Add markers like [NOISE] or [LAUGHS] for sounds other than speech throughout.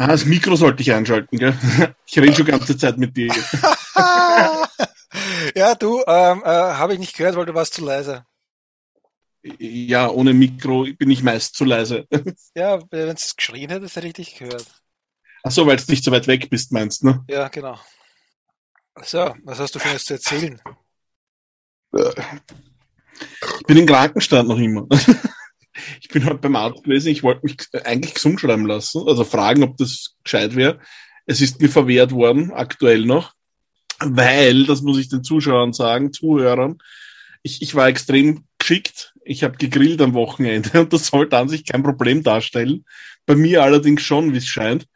Ah, das Mikro sollte ich einschalten, gell? [LAUGHS] Ich rede schon die ganze Zeit mit dir. [LAUGHS] ja, du, ähm, äh, habe ich nicht gehört, weil du warst zu leise. Ja, ohne Mikro bin ich meist zu leise. [LAUGHS] Ja, wenn es geschrien hättest, hätte ich dich gehört. Ach so, weil du nicht so weit weg bist, meinst du, ne? Ja, genau. So, was hast du für uns zu erzählen? Ich bin im Krankenstand noch immer. [LAUGHS] Ich bin heute beim Arzt gewesen, ich wollte mich eigentlich gesund schreiben lassen, also fragen, ob das gescheit wäre. Es ist mir verwehrt worden, aktuell noch, weil, das muss ich den Zuschauern sagen, Zuhörern, ich, ich war extrem geschickt. Ich habe gegrillt am Wochenende [LAUGHS] und das sollte an sich kein Problem darstellen. Bei mir allerdings schon, wie es scheint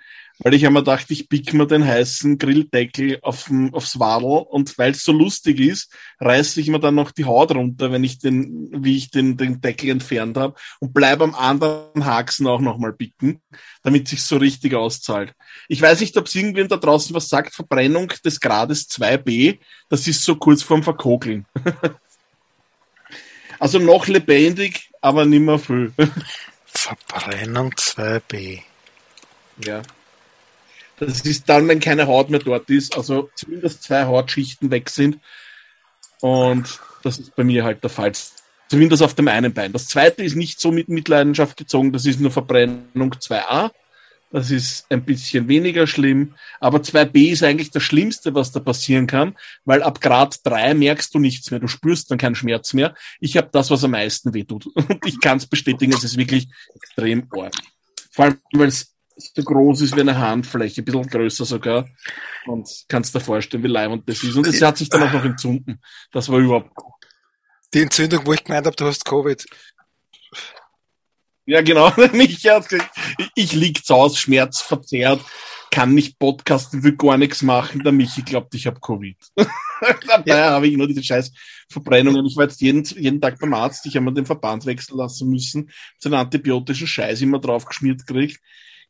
weil ich einmal dachte, ich pick mir den heißen Grilldeckel auf, aufs Wadel und weil es so lustig ist, reiße ich mir dann noch die Haut runter, wenn ich den, wie ich den, den Deckel entfernt habe und bleib am anderen Haxen auch nochmal picken, damit sich so richtig auszahlt. Ich weiß nicht, ob es irgendwen da draußen was sagt, Verbrennung des Grades 2b, das ist so kurz vorm Verkokeln. [LAUGHS] also noch lebendig, aber nimmer viel. Verbrennung 2b. Ja. Das ist dann, wenn keine Haut mehr dort ist, also zumindest zwei Hautschichten weg sind. Und das ist bei mir halt der Fall. Zumindest auf dem einen Bein. Das zweite ist nicht so mit Mitleidenschaft gezogen, das ist nur Verbrennung 2a. Das ist ein bisschen weniger schlimm. Aber 2b ist eigentlich das Schlimmste, was da passieren kann, weil ab Grad 3 merkst du nichts mehr. Du spürst dann keinen Schmerz mehr. Ich habe das, was am meisten wehtut. Und ich kann es bestätigen, es ist wirklich extrem arg. Vor allem, weil es so groß ist wie eine Handfläche, ein bisschen größer sogar. Und kannst dir vorstellen, wie leibend das ist. Und es hat sich dann auch noch entzünden. Das war überhaupt. Die Entzündung, wo ich gemeint habe, du hast Covid. Ja, genau. [LAUGHS] ich, ich lieg zu Hause, schmerzverzerrt, kann nicht podcasten, will gar nichts machen. Der Michi glaubt, ich habe Covid. [LAUGHS] Dabei ja. habe ich nur diese scheiß Verbrennungen. Ich war jetzt jeden, jeden Tag beim Arzt. Ich habe mir den Verband wechseln lassen müssen. So einen antibiotischen Scheiß immer drauf geschmiert gekriegt.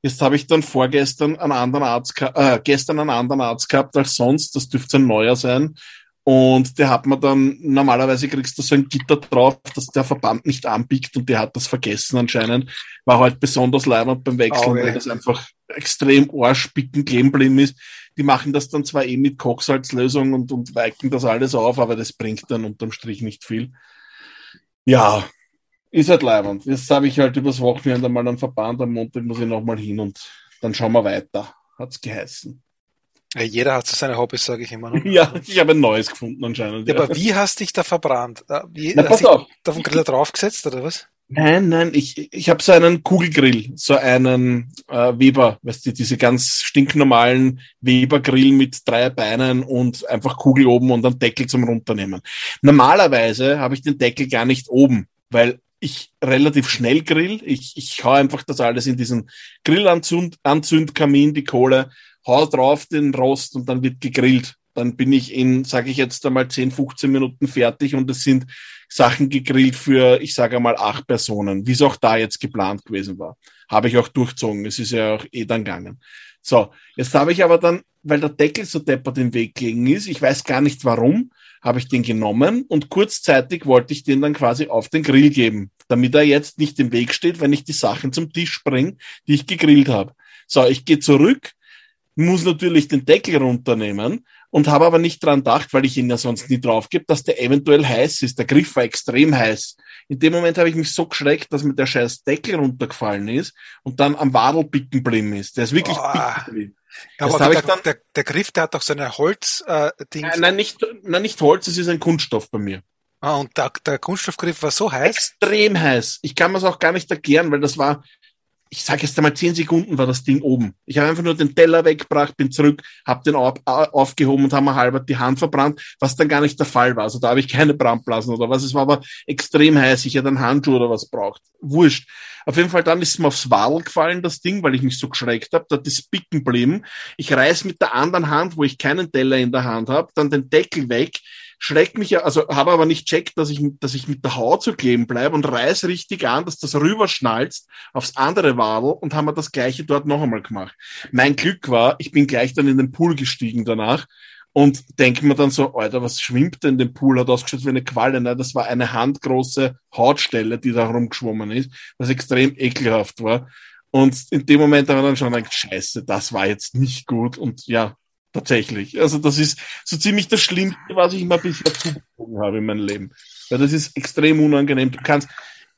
Jetzt habe ich dann vorgestern einen anderen Arzt, äh, gestern einen anderen Arzt gehabt als sonst. Das dürfte ein neuer sein. Und der hat mir dann, normalerweise kriegst du so ein Gitter drauf, dass der Verband nicht anbiegt und der hat das vergessen anscheinend. War halt besonders leibend beim Wechseln, okay. weil das einfach extrem arschbicken geblieben ist. Die machen das dann zwar eh mit Kochsalzlösung und, und weichen das alles auf, aber das bringt dann unterm Strich nicht viel. Ja, ist halt leibend. Jetzt habe ich halt übers Wochenende mal einen Verband, am Montag muss ich nochmal hin und dann schauen wir weiter, hat's geheißen. Ja, jeder hat so seine Hobbys, sage ich immer. Ne? [LAUGHS] ja, ich habe ein neues gefunden anscheinend. Ja, ja. Aber wie hast dich da verbrannt? Äh, wie, Na, pass auf. Da vom Griller draufgesetzt oder was? Nein, nein, ich, ich habe so einen Kugelgrill, so einen äh, Weber, weißt du, diese ganz stinknormalen Webergrill mit drei Beinen und einfach Kugel oben und einen Deckel zum runternehmen. Normalerweise habe ich den Deckel gar nicht oben, weil ich relativ schnell grill. Ich, ich hau einfach das alles in diesen Grillanzündkamin, die Kohle, hau drauf den Rost und dann wird gegrillt. Dann bin ich in, sage ich jetzt einmal, 10, 15 Minuten fertig und es sind Sachen gegrillt für, ich sage einmal, acht Personen, wie es auch da jetzt geplant gewesen war. Habe ich auch durchzogen. Es ist ja auch eh dann gegangen. So, jetzt habe ich aber dann, weil der Deckel so deppert im Weg gelegen ist, ich weiß gar nicht warum, habe ich den genommen und kurzzeitig wollte ich den dann quasi auf den Grill geben, damit er jetzt nicht im Weg steht, wenn ich die Sachen zum Tisch bringe, die ich gegrillt habe. So, ich gehe zurück, muss natürlich den Deckel runternehmen und habe aber nicht dran gedacht, weil ich ihn ja sonst nie drauf gebe, dass der eventuell heiß ist. Der Griff war extrem heiß. In dem Moment habe ich mich so geschreckt, dass mir der scheiß Deckel runtergefallen ist und dann am Wadel bicken geblieben ist. Der ist wirklich bicken ja, aber der, dann, der, der, Griff, der hat doch so eine Holz äh. Nein, nein, nicht, nein, nicht Holz, es ist ein Kunststoff bei mir. Ah, und der, der Kunststoffgriff war so heiß? Extrem heiß. Ich kann mir es auch gar nicht erklären, weil das war ich sage jetzt einmal zehn Sekunden war das Ding oben. Ich habe einfach nur den Teller weggebracht, bin zurück, habe den auf, aufgehoben und habe mir halber die Hand verbrannt, was dann gar nicht der Fall war. Also da habe ich keine Brandblasen oder was. Es war aber extrem heiß. Ich hätte einen Handschuh oder was braucht. Wurscht. Auf jeden Fall dann ist es mir aufs Wadel gefallen, das Ding, weil ich mich so geschreckt habe. Da hat das Bicken geblieben. Ich reiß mit der anderen Hand, wo ich keinen Teller in der Hand habe, dann den Deckel weg, schreckt mich, also habe aber nicht checkt, dass ich, dass ich mit der Haut so kleben bleibe und reiß richtig an, dass das rüberschnalzt aufs andere Wadel und haben wir das gleiche dort noch einmal gemacht. Mein Glück war, ich bin gleich dann in den Pool gestiegen danach und denke mir dann so, Alter, was schwimmt denn dem Pool? Hat ausgeschaut wie eine Qualle. Nein, das war eine handgroße Hautstelle, die da rumgeschwommen ist, was extrem ekelhaft war. Und in dem Moment haben wir dann schon gedacht, scheiße, das war jetzt nicht gut. Und ja, Tatsächlich. Also das ist so ziemlich das Schlimmste, was ich mal bisher zugezogen habe in meinem Leben. Ja, das ist extrem unangenehm. Du kannst,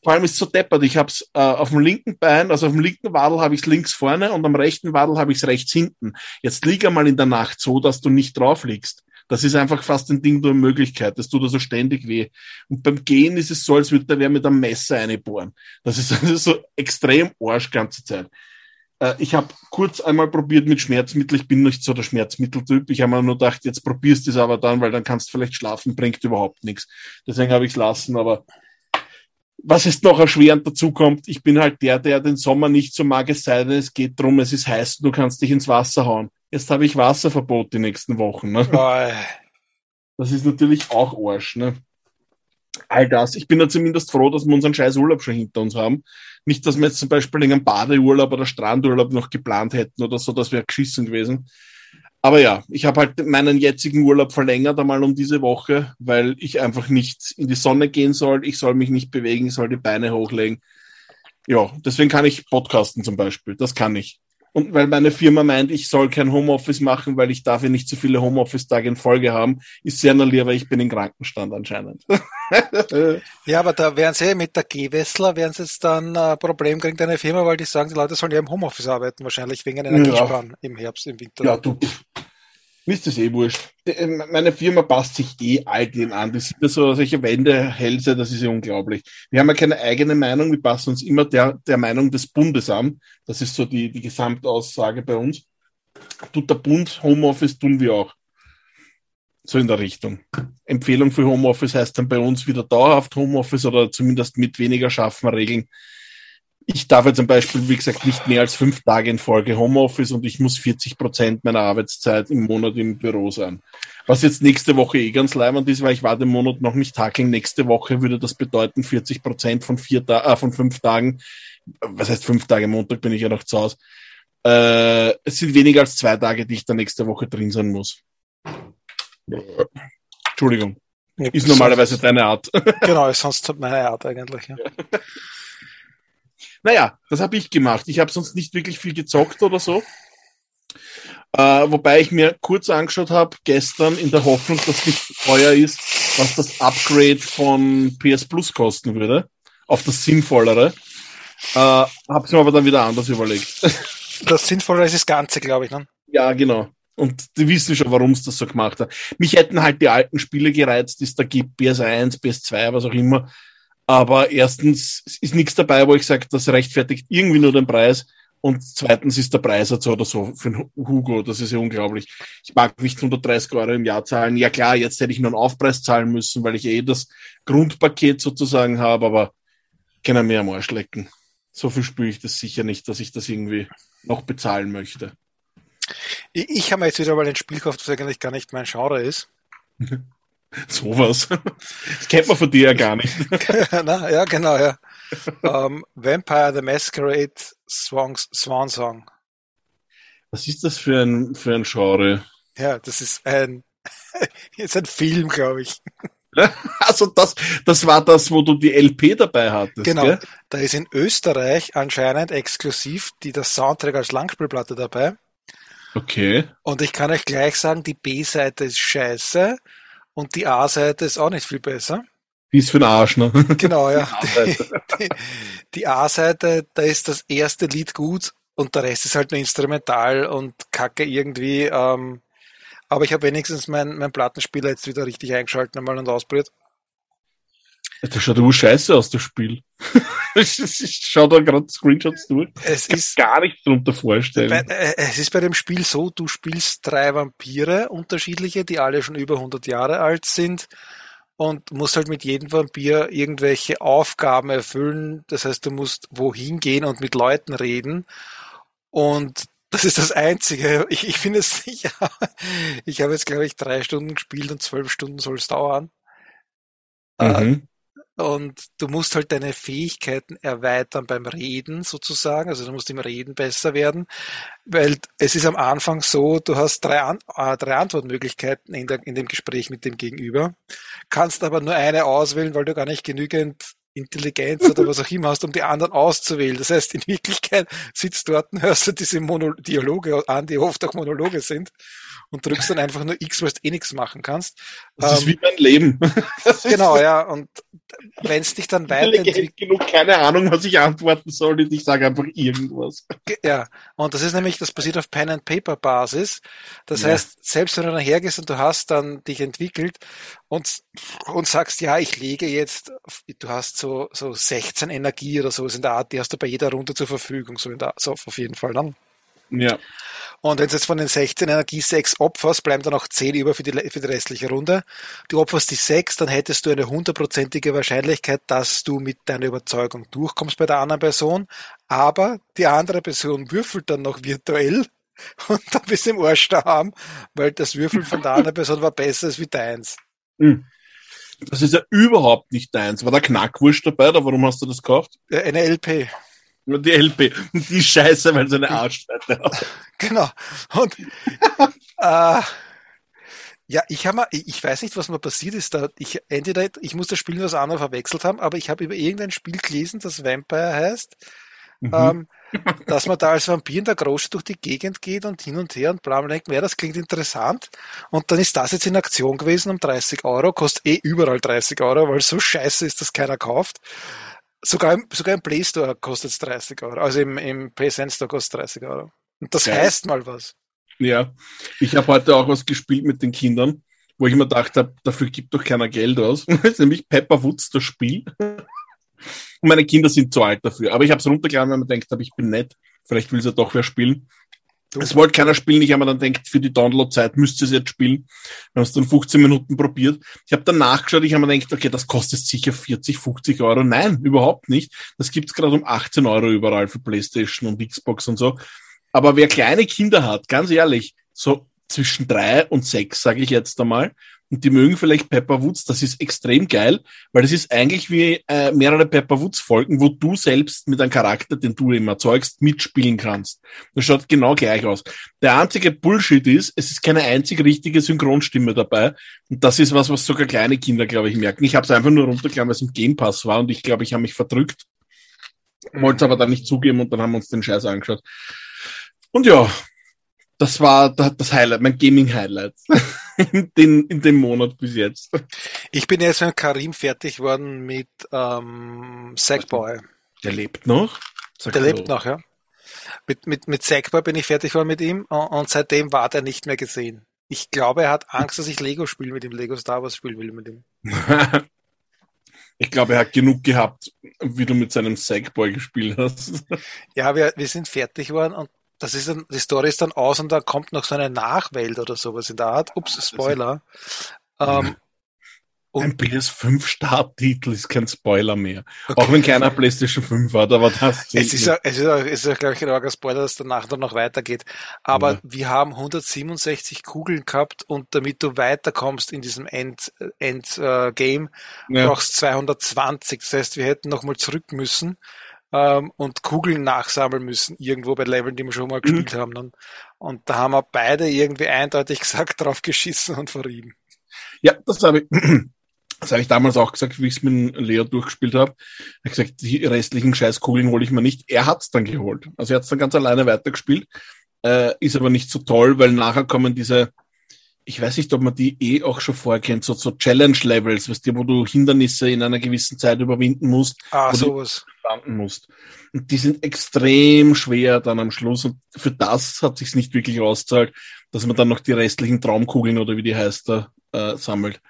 vor allem ist es so deppert. Ich habe es äh, auf dem linken Bein, also auf dem linken Wadel habe ich es links vorne und am rechten Wadel habe ich es rechts hinten. Jetzt lieg einmal in der Nacht so, dass du nicht drauf liegst. Das ist einfach fast ein Ding der Möglichkeit. Das tut also ständig weh. Und beim Gehen ist es so, als würde der wer mit einem Messer einbohren. Das ist also so extrem Arsch ganze Zeit. Äh, ich habe kurz einmal probiert mit Schmerzmittel. Ich bin nicht so der Schmerzmitteltyp. Ich habe mir nur gedacht, jetzt probierst du es aber dann, weil dann kannst du vielleicht schlafen, bringt überhaupt nichts. Deswegen habe ich es lassen. Aber was jetzt noch erschwerend dazu kommt, ich bin halt der, der den Sommer nicht so mag, es sei denn, es geht drum, es ist heiß, du kannst dich ins Wasser hauen. Jetzt habe ich Wasserverbot die nächsten Wochen. Ne? Das ist natürlich auch Arsch. Ne? All das. Ich bin ja zumindest froh, dass wir unseren scheiß Urlaub schon hinter uns haben. Nicht, dass wir jetzt zum Beispiel einen Badeurlaub oder Strandurlaub noch geplant hätten oder so, das wäre geschissen gewesen. Aber ja, ich habe halt meinen jetzigen Urlaub verlängert einmal um diese Woche, weil ich einfach nicht in die Sonne gehen soll. Ich soll mich nicht bewegen, ich soll die Beine hochlegen. Ja, deswegen kann ich podcasten zum Beispiel. Das kann ich. Und weil meine Firma meint, ich soll kein Homeoffice machen, weil ich dafür nicht zu viele Homeoffice-Tage in Folge haben, ist sehr nallier, weil ich bin in Krankenstand anscheinend. [LAUGHS] ja, aber da werden sie mit der G-Wessler, werden sie jetzt dann ein Problem kriegen, deine Firma, weil die sagen, die Leute sollen ja im Homeoffice arbeiten, wahrscheinlich wegen Energiesparen ja. im Herbst, im Winter. Ja, du, mir ist das eh wurscht. Äh, meine Firma passt sich eh all dem an. Das sind ja so solche Wendehälse, das ist ja unglaublich. Wir haben ja keine eigene Meinung, wir passen uns immer der, der Meinung des Bundes an. Das ist so die, die Gesamtaussage bei uns. Tut der Bund Homeoffice, tun wir auch. So in der Richtung. Empfehlung für Homeoffice heißt dann bei uns wieder dauerhaft Homeoffice oder zumindest mit weniger scharfen Regeln ich darf jetzt zum Beispiel, wie gesagt, nicht mehr als fünf Tage in Folge Homeoffice und ich muss 40 Prozent meiner Arbeitszeit im Monat im Büro sein. Was jetzt nächste Woche eh ganz leibend ist, weil ich war den Monat noch nicht takeln. Nächste Woche würde das bedeuten 40 Prozent von vier Ta äh, von fünf Tagen. Was heißt fünf Tage? Montag bin ich ja noch zu Hause. Äh, es sind weniger als zwei Tage, die ich dann nächste Woche drin sein muss. Entschuldigung. Ist normalerweise deine Art. Genau, ist sonst meine Art eigentlich. Ja. Naja, das habe ich gemacht. Ich habe sonst nicht wirklich viel gezockt oder so. Äh, wobei ich mir kurz angeschaut habe, gestern in der Hoffnung, dass nicht teuer ist, was das Upgrade von PS Plus kosten würde, auf das Sinnvollere. Äh, habe es mir aber dann wieder anders überlegt. [LAUGHS] Das Sinnvollere ist das Ganze, glaube ich. Ne? Ja, genau. Und die wissen schon, warum es das so gemacht hat. Mich hätten halt die alten Spiele gereizt, die es da gibt, PS1, PS2, was auch immer. Aber erstens ist nichts dabei, wo ich sage, das rechtfertigt irgendwie nur den Preis. Und zweitens ist der Preis jetzt oder so für einen Hugo, das ist ja unglaublich. Ich mag nicht 130 Euro im Jahr zahlen. Ja klar, jetzt hätte ich nur einen Aufpreis zahlen müssen, weil ich eh das Grundpaket sozusagen habe, aber kann er mir am Arsch lecken. So viel spüre ich das sicher nicht, dass ich das irgendwie noch bezahlen möchte. Ich, ich habe mir jetzt wieder mal ein Spiel gekauft, das eigentlich gar nicht mein Genre ist. [LAUGHS] Sowas. Das kennt man von dir ja gar nicht. [LAUGHS] Na, ja, genau, ja. Um, ähm, Vampire the Masquerade Swan, Swan Song. Was ist das für ein, für ein Genre? Ja, das ist ein, [LAUGHS] ist ein Film, glaube ich. Also das, das war das, wo du die LP dabei hattest. Genau. Gell? Da ist in Österreich anscheinend exklusiv die das Soundtrack als Langspielplatte dabei. Okay. Und ich kann euch gleich sagen, die B-Seite ist scheiße und die A-Seite ist auch nicht viel besser. Die ist für den Arsch, ne? [LAUGHS] Genau, ja. [LAUGHS] Die, A-Seite, da ist das erste Lied gut und der Rest ist halt nur instrumental und kacke irgendwie. Ähm, aber ich habe wenigstens meinen mein Plattenspieler jetzt wieder richtig eingeschalten einmal und ausprobiert. Das schaut aber scheiße aus, [LAUGHS] das Spiel. ich schau da gerade Screenshots durch. Es ist gar nichts drunter vorstellen. Bei, äh, es ist bei dem Spiel so, du spielst drei Vampire, unterschiedliche, die alle schon über 100 Jahre alt sind und musst halt mit jedem Vampir irgendwelche Aufgaben erfüllen. Das heißt, du musst wohin gehen und mit Leuten reden. Und das ist das Einzige. Ich, ich finde es sicher. Ich habe jetzt, glaube ich, drei Stunden gespielt und zwölf Stunden soll es dauern. Mhm. Und du musst halt deine Fähigkeiten erweitern beim Reden sozusagen. Also du musst im Reden besser werden, weil es ist am Anfang so, du hast drei, An äh, drei Antwortmöglichkeiten in, der, in dem Gespräch mit dem Gegenüber, kannst aber nur eine auswählen, weil du gar nicht genügend Intelligenz oder was auch immer hast, um die anderen auszuwählen. Das heißt, in Wirklichkeit sitzt dort und hörst du diese Mono Dialoge an, die oft auch Monologe sind und drückst dann einfach nur X, weil du eh nichts machen kannst. Das ähm, ist wie mein Leben. [LAUGHS] genau, ja. Und wenn es dich dann weiterentwickelt. genug keine Ahnung, was ich antworten soll, und ich sage einfach irgendwas. Ja, und das ist nämlich, das basiert auf Pen and Paper Basis. Das ja. heißt, selbst wenn du dann hergehst und du hast dann dich entwickelt und, und sagst, ja, ich lege jetzt, du hast so, so 16 Energie oder so in der Art, die hast du bei jeder Runde zur Verfügung, so in der, so auf jeden Fall dann. Ja. Und wenn du jetzt von den 16 Energie 6 opferst, bleiben dann noch 10 über für die, für die restliche Runde. Du opferst die 6, dann hättest du eine hundertprozentige Wahrscheinlichkeit, dass du mit deiner Überzeugung durchkommst bei der anderen Person. Aber die andere Person würfelt dann noch virtuell [LAUGHS] und dann bist du im Arsch da haben, weil das Würfeln von der [LAUGHS] anderen Person war besser als wie deins. Hm. Das ist ja überhaupt nicht deins. War da Knackwurst dabei oder warum hast du das gekauft? Eine LP. Nur die LP. [LAUGHS] Die Scheiße, weil sie eine Arschseite hat. [LAUGHS] Genau. Und äh, ja, ich habe ich weiß nicht, was mir passiert ist. Da ich entweder ich muss das Spiel nur was anderes verwechselt haben, aber ich habe über irgendein Spiel gelesen, das Vampire heißt, mhm. ähm, [LAUGHS] dass man da als Vampir in der Großstadt durch die Gegend geht und hin und her und bla bla denkt, ja, das klingt interessant. Und dann ist das jetzt in Aktion gewesen um 30 Euro, kostet eh überall 30 Euro, weil so scheiße ist, dass keiner kauft. Sogar, im, sogar im Play Store kostet es 30 Euro. Also im, im PSN Store kostet es 30 Euro. Und das ja. heißt mal was. Ja, ich habe heute auch was gespielt mit den Kindern, wo ich mir gedacht habe, dafür gibt doch keiner Geld aus. [LAUGHS] Das ist nämlich Pepper Woods, das Spiel. Und meine Kinder sind zu alt dafür. Aber ich habe es runtergeladen, weil man denkt, ich bin nett. Vielleicht will sie ja doch wer spielen. Es wollte keiner spielen, ich habe mir dann denkt, für die Downloadzeit müsste es jetzt spielen. Wir haben es dann 15 Minuten probiert. Ich habe dann nachgeschaut, ich habe mir gedacht, okay, das kostet sicher 40, 50 Euro. Nein, überhaupt nicht. Das gibt's gerade um 18 Euro überall für Playstation und Xbox und so. Aber wer kleine Kinder hat, ganz ehrlich, so zwischen drei und sechs, sage ich jetzt einmal, und die mögen vielleicht Pepper Woods, das ist extrem geil, weil das ist eigentlich wie äh, mehrere Pepper Woods Folgen, wo du selbst mit einem Charakter, den du immer erzeugst, mitspielen kannst. Das schaut genau gleich aus. Der einzige Bullshit ist, es ist keine einzige richtige Synchronstimme dabei und das ist was, was sogar kleine Kinder, glaube ich, merken. Ich habe es einfach nur runtergeladen, weil es im Game Pass war und ich glaube, ich habe mich verdrückt, wollte es aber dann nicht zugeben und dann haben wir uns den Scheiß angeschaut. Und ja, das war das Highlight, mein Gaming-Highlight [LAUGHS] in, den, in dem Monat bis jetzt. Ich bin jetzt mit Karim fertig worden mit ähm, Sackboy. Der lebt noch? Sag der lebt noch, ja. Mit, mit, mit Sackboy bin ich fertig worden mit ihm und, und seitdem war der nicht mehr gesehen. Ich glaube, er hat Angst, dass ich Lego spiele mit ihm, Lego Star Wars spielen will mit ihm. [LAUGHS] ich glaube, er hat genug gehabt, wie du mit seinem Sackboy gespielt hast. ja, wir, wir sind fertig worden und das ist dann, die Story ist dann aus und da kommt noch so eine Nachwelt oder sowas in der Art. Ups, Spoiler. Ähm, ein PS5-Starttitel ist kein Spoiler mehr. Okay. Auch wenn keiner PlayStation 5 hat, aber das. Es ist, ja, es ist, ja, es ist ja, glaube ich, ein Spoiler, dass danach dann noch weitergeht. Aber ja. wir haben 167 Kugeln gehabt und damit du weiterkommst in diesem End, End äh, Game, ja. brauchst 220. Das heißt, wir hätten nochmal zurück müssen ähm, und Kugeln nachsammeln müssen, irgendwo bei Leveln, die wir schon mal mhm. gespielt haben. Dann. Und da haben wir beide irgendwie eindeutig [LAUGHS] gesagt, drauf geschissen und verrieben. Ja, das habe ich. [CLEARS THROAT] Das habe ich damals auch gesagt, wie ich es mit Leo durchgespielt habe. Er hat gesagt, die restlichen Scheißkugeln hole ich mir nicht. Er hat es dann geholt. Also er hat es dann ganz alleine weitergespielt. Äh, ist aber nicht so toll, weil nachher kommen diese, ich weiß nicht, ob man die eh auch schon vorkennt, so, so Challenge-Levels, weißt du, wo du Hindernisse in einer gewissen Zeit überwinden musst. Ah, sowas. landen musst. Und die sind extrem schwer dann am Schluss und für das hat sich's nicht wirklich auszahlt, dass man dann noch die restlichen Traumkugeln oder wie die heißt da äh, sammelt.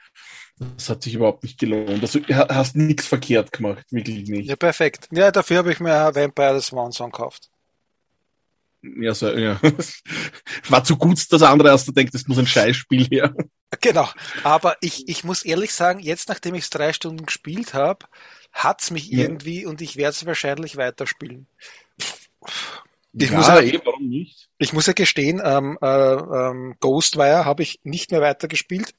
Das hat sich überhaupt nicht gelohnt. Also hast nichts verkehrt gemacht, wirklich nicht. Ja, perfekt. Ja, dafür habe ich mir Vampire the Swan Song gekauft. Ja, so, ja. [LAUGHS] War zu gut das andere, als du denkst, das muss ein Scheißspiel her. Genau. Aber ich, ich muss ehrlich sagen, jetzt nachdem ich es drei Stunden gespielt habe, hat's mich ja. irgendwie und ich werde es wahrscheinlich weiterspielen. Ich ja, muss ja, eh, warum nicht? Ich muss ja gestehen, ähm, äh, ähm, Ghostwire habe ich nicht mehr weitergespielt,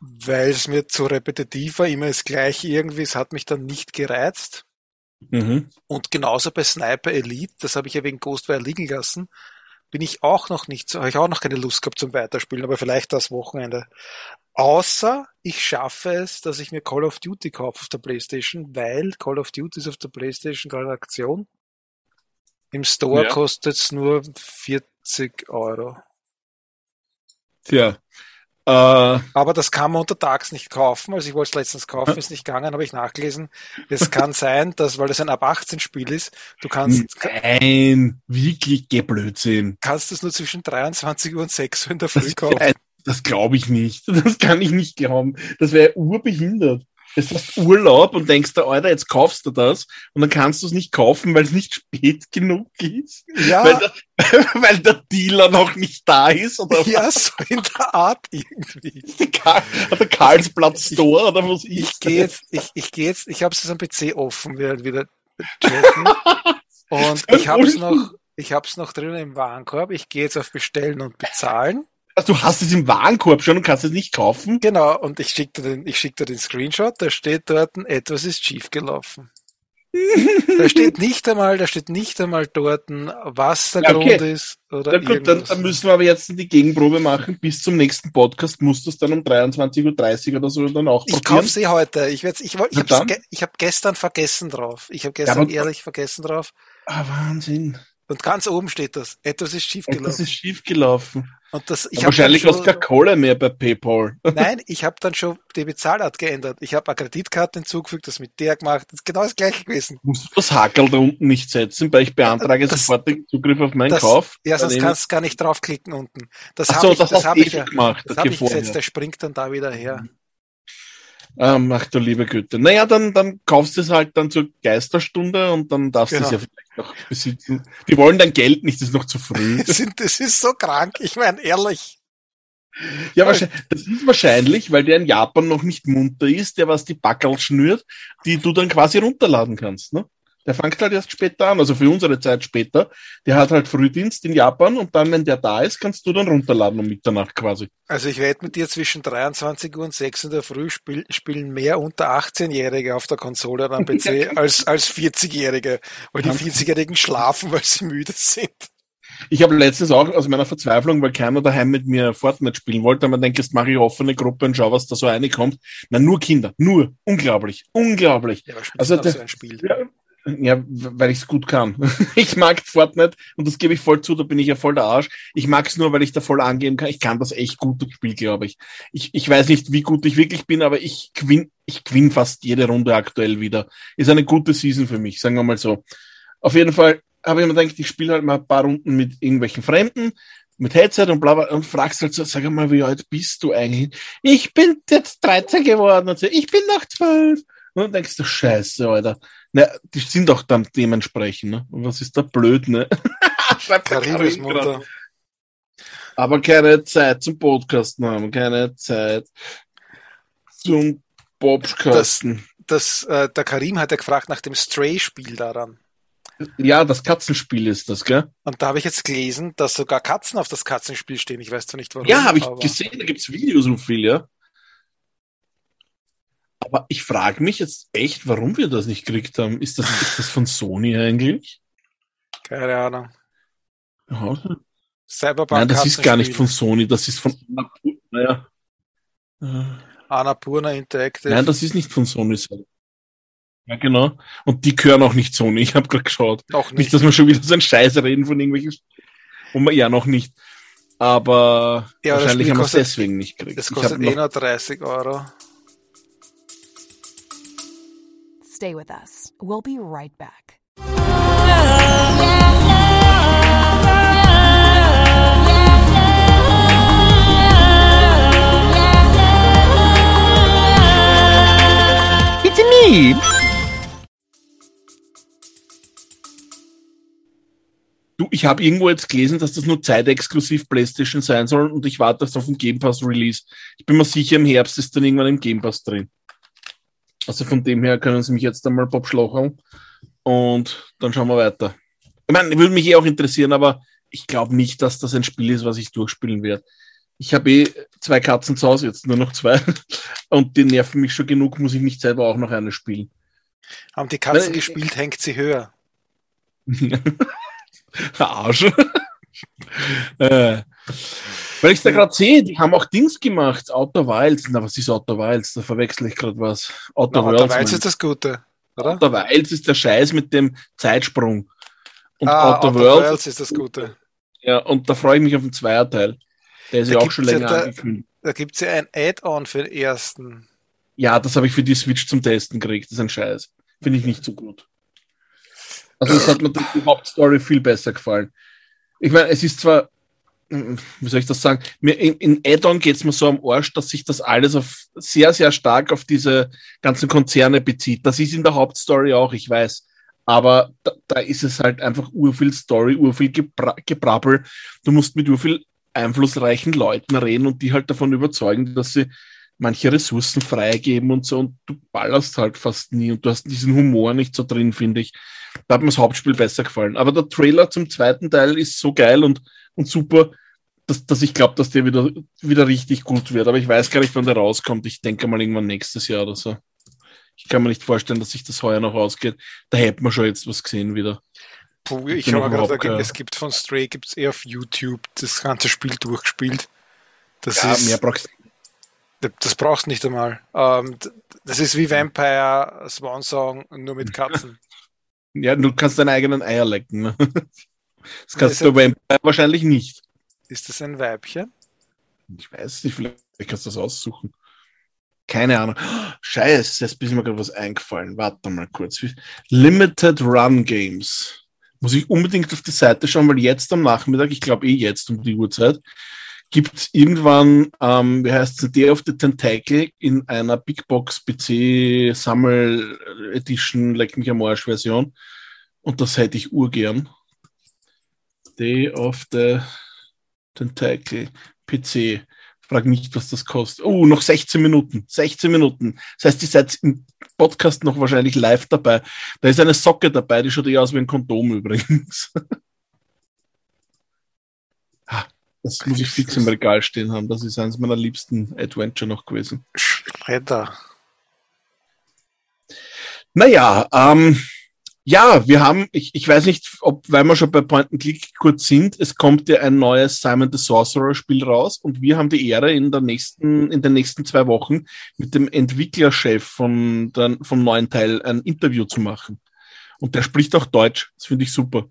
weil es mir zu repetitiv war, immer das gleiche irgendwie, es hat mich dann nicht gereizt. Mhm. Und genauso bei Sniper Elite, das habe ich ja wegen Ghostwire liegen lassen, bin ich auch noch nicht so, habe ich auch noch keine Lust gehabt zum Weiterspielen, aber vielleicht das Wochenende. Außer ich schaffe es, dass ich mir Call of Duty kaufe auf der Playstation, weil Call of Duty ist auf der Playstation gerade in Aktion. Im Store ja. kostet es nur 40 Euro. Tja, äh, aber das kann man untertags nicht kaufen. Also ich wollte es letztens kaufen, ist nicht gegangen, habe ich nachgelesen. Es kann [LAUGHS] sein, dass, weil das ein ab 18 Spiel ist, du kannst. Nein, wirklich Blödsinn. Kannst du es nur zwischen 23 Uhr und 6 Uhr in der Früh kaufen. Das, das glaube ich nicht. [LAUGHS] Das kann ich nicht glauben. Das wäre urbehindert. Jetzt hast Urlaub und denkst du, Alter, jetzt kaufst du das und dann kannst du es nicht kaufen, weil es nicht spät genug ist. Ja. Weil der, [LAUGHS] weil der Dealer noch nicht da ist. Oder ja, was? so in der Art irgendwie. Der, Karl, der Karlsplatz Store oder was ich? Ich gehe jetzt, ich, ich gehe jetzt, ich habe es am PC offen, während wieder chatten. [LAUGHS] und ich habe es noch, ich habe es noch drinnen im Warenkorb. Ich gehe jetzt auf Bestellen und Bezahlen. Also du hast es im Warenkorb schon und kannst es nicht kaufen? Genau, und ich schicke dir, den, ich schick dir den Screenshot, da steht dort, etwas ist schiefgelaufen. [LAUGHS] da steht nicht einmal, da steht nicht einmal dort, was der okay. Grund ist. Oder Na gut, dann, dann, müssen wir aber jetzt die Gegenprobe machen. Bis zum nächsten Podcast musst du es dann um 23.30 Uhr oder so dann auch probieren. Ich kaufe sie heute. Ich, werd's, ich, ich, ich, ich habe gestern vergessen drauf. Ich habe gestern ja, ehrlich vergessen drauf. Ah, Wahnsinn. Und ganz oben steht das. Etwas ist schiefgelaufen. Etwas ist schiefgelaufen. Und das, ich wahrscheinlich hast du keine Kohle mehr bei PayPal. [LAUGHS] Nein, ich habe dann schon die Bezahlart geändert. Ich habe eine Kreditkarte hinzugefügt, das mit der gemacht. Das ist genau das gleiche gewesen. Musst du das Hakel da unten nicht setzen, weil ich beantrage das, sofort den Zugriff auf meinen das, Kauf? Ja, sonst kannst du gar nicht draufklicken unten. Das habe so, ich, das, das habe ich ja, gemacht. Das habe ich gesetzt, der springt dann da wieder her. Mhm. Ähm, ach du liebe Güte. Naja, dann, dann kaufst du es halt dann zur Geisterstunde und dann darfst genau. du es ja vielleicht noch besitzen. Die wollen dein Geld nicht, das ist noch zu früh. [LAUGHS] das ist so krank, ich meine, ehrlich. Ja, wahrscheinlich, das ist wahrscheinlich, weil der in Japan noch nicht munter ist, der was die Backel schnürt, die du dann quasi runterladen kannst, ne? Der fängt halt erst später an, also für unsere Zeit später. Der hat halt Frühdienst in Japan und dann, wenn der da ist, kannst du dann runterladen um Mitternacht quasi. Also ich wette mit dir, zwischen 23 Uhr und 6 Uhr in der Früh spiel, spielen mehr unter 18-Jährige auf der Konsole oder am [LAUGHS] PC als, als 40-Jährige, weil die 40-Jährigen schlafen, weil sie müde sind. Ich habe letztens auch aus meiner Verzweiflung, weil keiner daheim mit mir Fortnite spielen wollte, man denkt, jetzt mache ich offene Gruppe und schau, was da so reinkommt. Na, nur Kinder, nur. Unglaublich, unglaublich. Ja, also, der, so ein Spiel. Ja, ja, weil ich es gut kann. [LAUGHS] ich mag Fortnite und das gebe ich voll zu, da bin ich ja voll der Arsch. Ich mag es nur, weil ich da voll angeben kann. Ich kann das echt gut, das Spiel, glaube ich. ich. Ich weiß nicht, wie gut ich wirklich bin, aber ich gewinn, ich gewinn fast jede Runde aktuell wieder. Ist eine gute Season für mich, sagen wir mal so. Auf jeden Fall habe ich mir gedacht, ich spiele halt mal ein paar Runden mit irgendwelchen Fremden, mit Headset und bla, bla und fragst halt so, sag mal, wie alt bist du eigentlich? Ich bin jetzt 13 geworden und so, ich bin noch 12. Und dann denkst du, scheiße, Alter. Na, die sind doch dann dementsprechend, ne? Und was ist da blöd, ne? [LAUGHS] Karibus Mutter. Aber keine Zeit zum Podcasten haben, keine Zeit zum Bobskasten. Das, das, äh, der Karim hat ja gefragt nach dem Stray-Spiel daran. Ja, das Katzenspiel ist das, gell? Und da habe ich jetzt gelesen, dass sogar Katzen auf das Katzenspiel stehen. Ich weiß zwar nicht warum. Ja, habe ich gesehen, da gibt's Videos so viel, ja. Aber ich frage mich jetzt echt, warum wir das nicht gekriegt haben. Ist das, ist das von Sony eigentlich? Keine Ahnung. Ja. Cyberpunk Nein, das ist gar nicht von Sony, das ist von naja. Annapurna Interactive. Nein, das ist nicht von Sony. Ja, genau. Und die gehören auch nicht Sony. [LAUGHS] Ich habe gerade geschaut. Auch nicht. nicht, dass wir schon wieder so ein Scheiß reden von irgendwelchen, und wir ja noch nicht. Aber ja, wahrscheinlich haben wir es deswegen nicht gekriegt. Das kostet eh nur 30 Euro. Stay with us. We'll be right back. It's me. Du, ich habe irgendwo jetzt gelesen, dass das nur zeitexklusiv PlayStation sein soll und ich warte auf den Game Pass Release. Ich bin mir sicher, im Herbst ist dann irgendwann im Game Pass drin. Also von dem her können Sie mich jetzt einmal Bob schlocheln und dann schauen wir weiter. Ich meine, würde mich eh auch interessieren, aber ich glaube nicht, dass das ein Spiel ist, was ich durchspielen werde. Ich habe eh zwei Katzen zu Hause, jetzt nur noch zwei. Und die nerven mich schon genug, muss ich nicht selber auch noch eine spielen. Haben die Katzen Weil, gespielt, hängt sie höher. [LAUGHS] Arsch. [LAUGHS] äh, weil ich da gerade sehe, die haben auch Dings gemacht, Outer Wilds. Na, was ist Outer Wilds? Da verwechsel ich gerade was. Outer, Na, Outer Wilds ist das Gute, oder? Outer Wilds ist der Scheiß mit dem Zeitsprung. Und ah, Outer, Outer Worlds, Worlds ist das Gute. Ja, und da freue ich mich auf den Zweierteil. Der ist da ja auch schon länger ja angekündigt. Da, da gibt es ja ein Add-on für den ersten. Ja, das habe ich für die Switch zum Testen gekriegt. Das ist ein Scheiß. Finde ich nicht so gut. Also es hat mir die Hauptstory viel besser gefallen. Ich meine, es ist zwar, wie soll ich das sagen, mir in, in Add-on geht es mir so am Arsch, dass sich das alles auf sehr, sehr stark auf diese ganzen Konzerne bezieht. Das ist in der Hauptstory auch, ich weiß. Aber da, da ist es halt einfach urviel Story, urviel Gebra Gebrabbel. Du musst mit urviel einflussreichen Leuten reden und die halt davon überzeugen, dass sie manche Ressourcen freigeben und so und du ballerst halt fast nie und du hast diesen Humor nicht so drin, finde ich. Da hat mir das Hauptspiel besser gefallen. Aber der Trailer zum zweiten Teil ist so geil und, und super, dass, dass ich glaube, dass der wieder, wieder richtig gut wird. Aber ich weiß gar nicht, wann der rauskommt. Ich denke mal irgendwann nächstes Jahr oder so. Ich kann mir nicht vorstellen, dass sich das heuer noch ausgeht. Da hätten wir schon jetzt was gesehen wieder. Puh, ich, habe gerade, es gibt von Stray gibt's eher auf YouTube das ganze Spiel durchgespielt. Das ja, ist, mehr brauchst das brauchst du nicht einmal. Ähm, das ist wie Vampire Swan Song, nur mit [LAUGHS] Katzen. Ja, du kannst deine eigenen Eier lecken. Das kannst du bei Vampire wahrscheinlich nicht. Ist das ein Weibchen? Ich weiß nicht, vielleicht kannst du das aussuchen. Keine Ahnung. Scheiße, jetzt ist mir gerade was eingefallen. Warte mal kurz. Limited Run Games. Muss ich unbedingt auf die Seite schauen, weil jetzt am Nachmittag, ich glaube eh jetzt um die Uhrzeit, gibt es irgendwann, ähm, wie heißt es, Day of the Tentacle in einer Big Box PC Sammel Edition, leck mich am Arsch Version. Und das hätte ich urgern. Day of the Tentacle PC. Frag nicht, was das kostet. Oh, noch 16 Minuten. 16 Minuten. Das heißt, ihr seid im Podcast noch wahrscheinlich live dabei. Da ist eine Socke dabei, die schaut eher aus wie ein Kondom übrigens. [LAUGHS] Ah, das muss ich fix im Regal stehen haben. Das ist eines meiner liebsten Adventure noch gewesen. Schredder. Naja, ähm, ja, wir haben, ich, ich weiß nicht, ob, weil wir schon bei Point and Click kurz sind, es kommt ja ein neues Simon the Sorcerer Spiel raus und wir haben die Ehre in der nächsten, in den nächsten zwei Wochen mit dem Entwicklerchef von, der, vom neuen Teil ein Interview zu machen. Und der spricht auch Deutsch. Das finde ich super.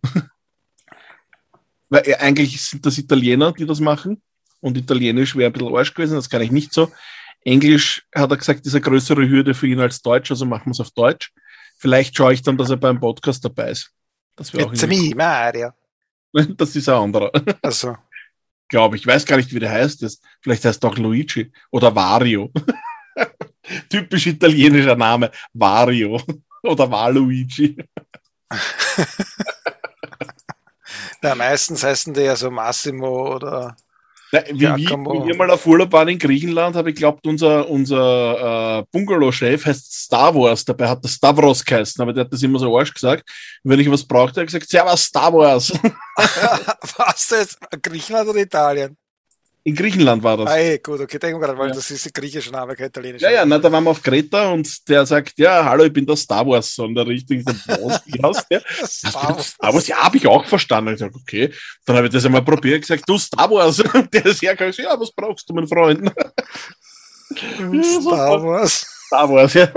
weil eigentlich sind das Italiener, die das machen und Italienisch wäre ein bisschen Arsch gewesen, das kann ich nicht so. Englisch hat er gesagt, ist eine größere Hürde für ihn als Deutsch, also machen wir es auf Deutsch. Vielleicht schaue ich dann, dass er beim Podcast dabei ist. Das wäre auch me, Mario. [LAUGHS] Das ist ein anderer. Also. Glaube ich. Weiß gar nicht, wie der heißt. Vielleicht heißt er auch Luigi oder Vario. [LAUGHS] Typisch italienischer Name. Vario [LAUGHS] oder Waluigi. ja, meistens heißen die ja so Massimo oder na, wie, ja, wie, wir mal auf Urlaub waren in Griechenland, habe ich glaubt, unser, unser äh, Bungalow-Chef heißt Star Wars. Dabei hat der Stavros geheißen, aber der hat das immer so arsch gesagt. Und wenn ich was brauchte, hat er gesagt, Servus Star Wars. [LAUGHS] was jetzt? Griechenland oder Italien? In Griechenland war das. Ah, ey, gut, okay, denke gerade, weil ja. das ist ein griechischer Name, kein italienischer. Ja, ja, na, da waren wir auf Kreta und der sagt, ja, hallo, ich bin der Star Wars, so in der richtigen aus. [LAUGHS] Ja. Star, Wars. Star Wars, ja, habe ich auch verstanden. Ich sag, okay. Dann habe ich das einmal probiert, gesagt, du Star Wars. [LAUGHS] der ist hergekommen, ja, was brauchst du, mein Freund? [LAUGHS] Star Wars. Star Wars, ja.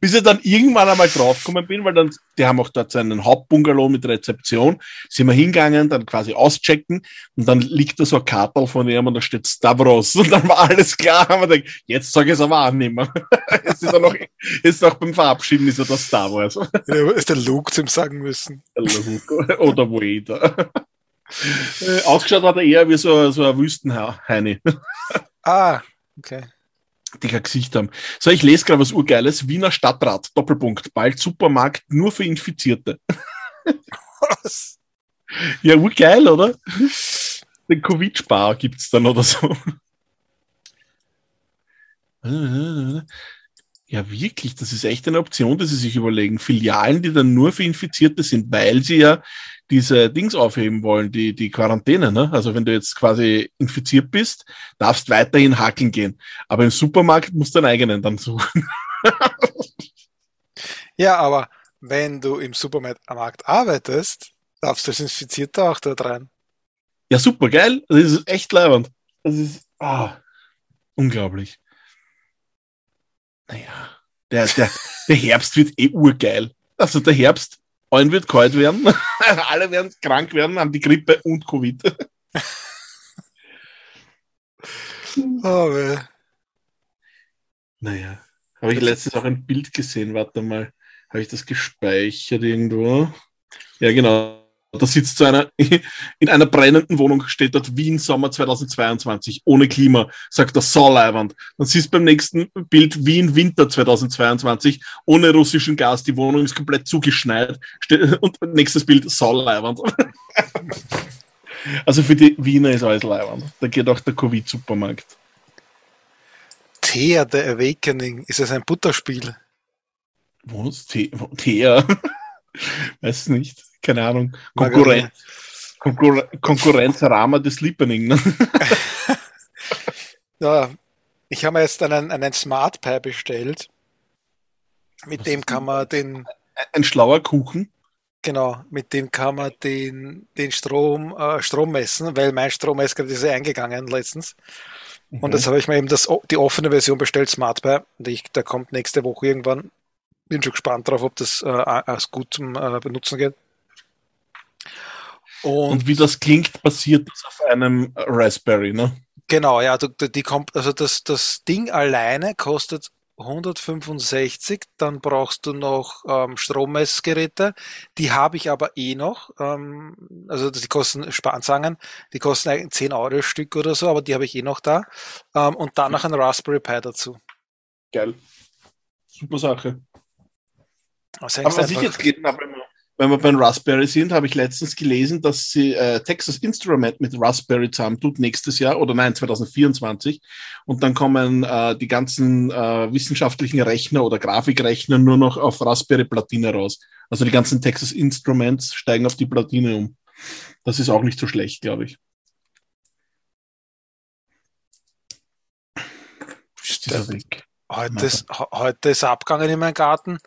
Bis ich dann irgendwann einmal draufgekommen bin, weil dann, die haben auch dort so einen Hauptbungalow mit Rezeption, sind wir hingegangen, dann quasi auschecken und dann liegt da so ein Kartel von ihm und da steht Stavros und dann war alles klar, haben wir gedacht, jetzt sage ich es aber auch nicht mehr. jetzt ist er noch, jetzt auch beim Verabschieden ist er das Star Wars. ja, ist der Luke zum sagen müssen. Oder Vader. Äh, ausgeschaut hat er eher wie so, so ein Wüstenheini. ah, okay. Die Gesicht haben. So, ich lese gerade was Urgeiles. Wiener Stadtrat, Doppelpunkt, bald Supermarkt nur für Infizierte. Was? Ja, urgeil, oder? Den Covid-Spar gibt's dann oder so. Ja, wirklich, das ist echt eine Option, die sie sich überlegen. Filialen, die dann nur für Infizierte sind, weil sie ja diese Dings aufheben wollen, die, die Quarantäne. Ne? Also wenn du jetzt quasi infiziert bist, darfst weiterhin hakeln gehen. Aber im Supermarkt musst du deinen eigenen dann suchen. [LAUGHS] Ja, aber wenn du im Supermarkt arbeitest, darfst du als Infizierter auch dort rein. Ja, super, geil. Das ist echt leibend. Das ist ah, unglaublich. Naja, der, der, der Herbst wird eh urgeil. Also der Herbst, allen wird kalt werden, [LAUGHS] alle werden krank werden, haben die Grippe und Covid. [LAUGHS] Oh, weh. Naja, habe ich letztens auch ein Bild gesehen, warte mal, habe ich das gespeichert irgendwo? Ja, genau. Da sitzt so einer [LAUGHS] in einer brennenden Wohnung, steht dort Wien Sommer 2022, ohne Klima, sagt er Sauleiwand. Dann siehst du beim nächsten Bild Wien Winter 2022, ohne russischen Gas, die Wohnung ist komplett zugeschneit. [LAUGHS] Und nächstes Bild Sauleiwand. [LAUGHS] Also für die Wiener ist alles Leiwand. Da geht auch der Covid-Supermarkt. Thea, The Awakening, ist es ein Butterspiel? Wo ist The Thea? Weiß nicht. Keine Ahnung. Konkurrenz. Konkur Konkurrenz Rama des Liepening. Ne? [LAUGHS] Ja, ich habe mir jetzt einen, einen Smart Pie bestellt. Mit Was dem kann man den, Ein schlauer Kuchen. genau, mit dem kann man den, den Strom, äh, Strom messen, weil mein Strommesser ist ja eingegangen letztens. Und das habe ich mir eben das, die offene Version bestellt, Smart Pie. Und ich, der kommt nächste Woche irgendwann. Bin schon gespannt drauf, ob das äh, als gut zum äh, Benutzen geht. Und, Und wie das klingt, basiert das auf einem Raspberry, ne? genau, ja, die kommt, also das, das Ding alleine kostet 165, dann brauchst du noch ähm, Strommessgeräte, die habe ich aber eh noch, ähm, also die kosten, Spanzangen, die kosten eigentlich 10 Euro Stück oder so, aber die habe ich eh noch da, ähm, und dann noch ein Raspberry Pi dazu. Geil. Super Sache. Aber was ich jetzt gelesen habe, wir, wenn wir beim Raspberry sind, habe ich letztens gelesen, dass sie äh, Texas Instrument mit Raspberry zusammentut nächstes Jahr oder nein, 2024. Und dann kommen äh, die ganzen äh, wissenschaftlichen Rechner oder Grafikrechner nur noch auf Raspberry Platine raus. Also die ganzen Texas Instruments steigen auf die Platine um. Das ist auch nicht so schlecht, glaube ich. Ist dieser weg. Heute ist, he- heute ist abgegangen in meinem Garten.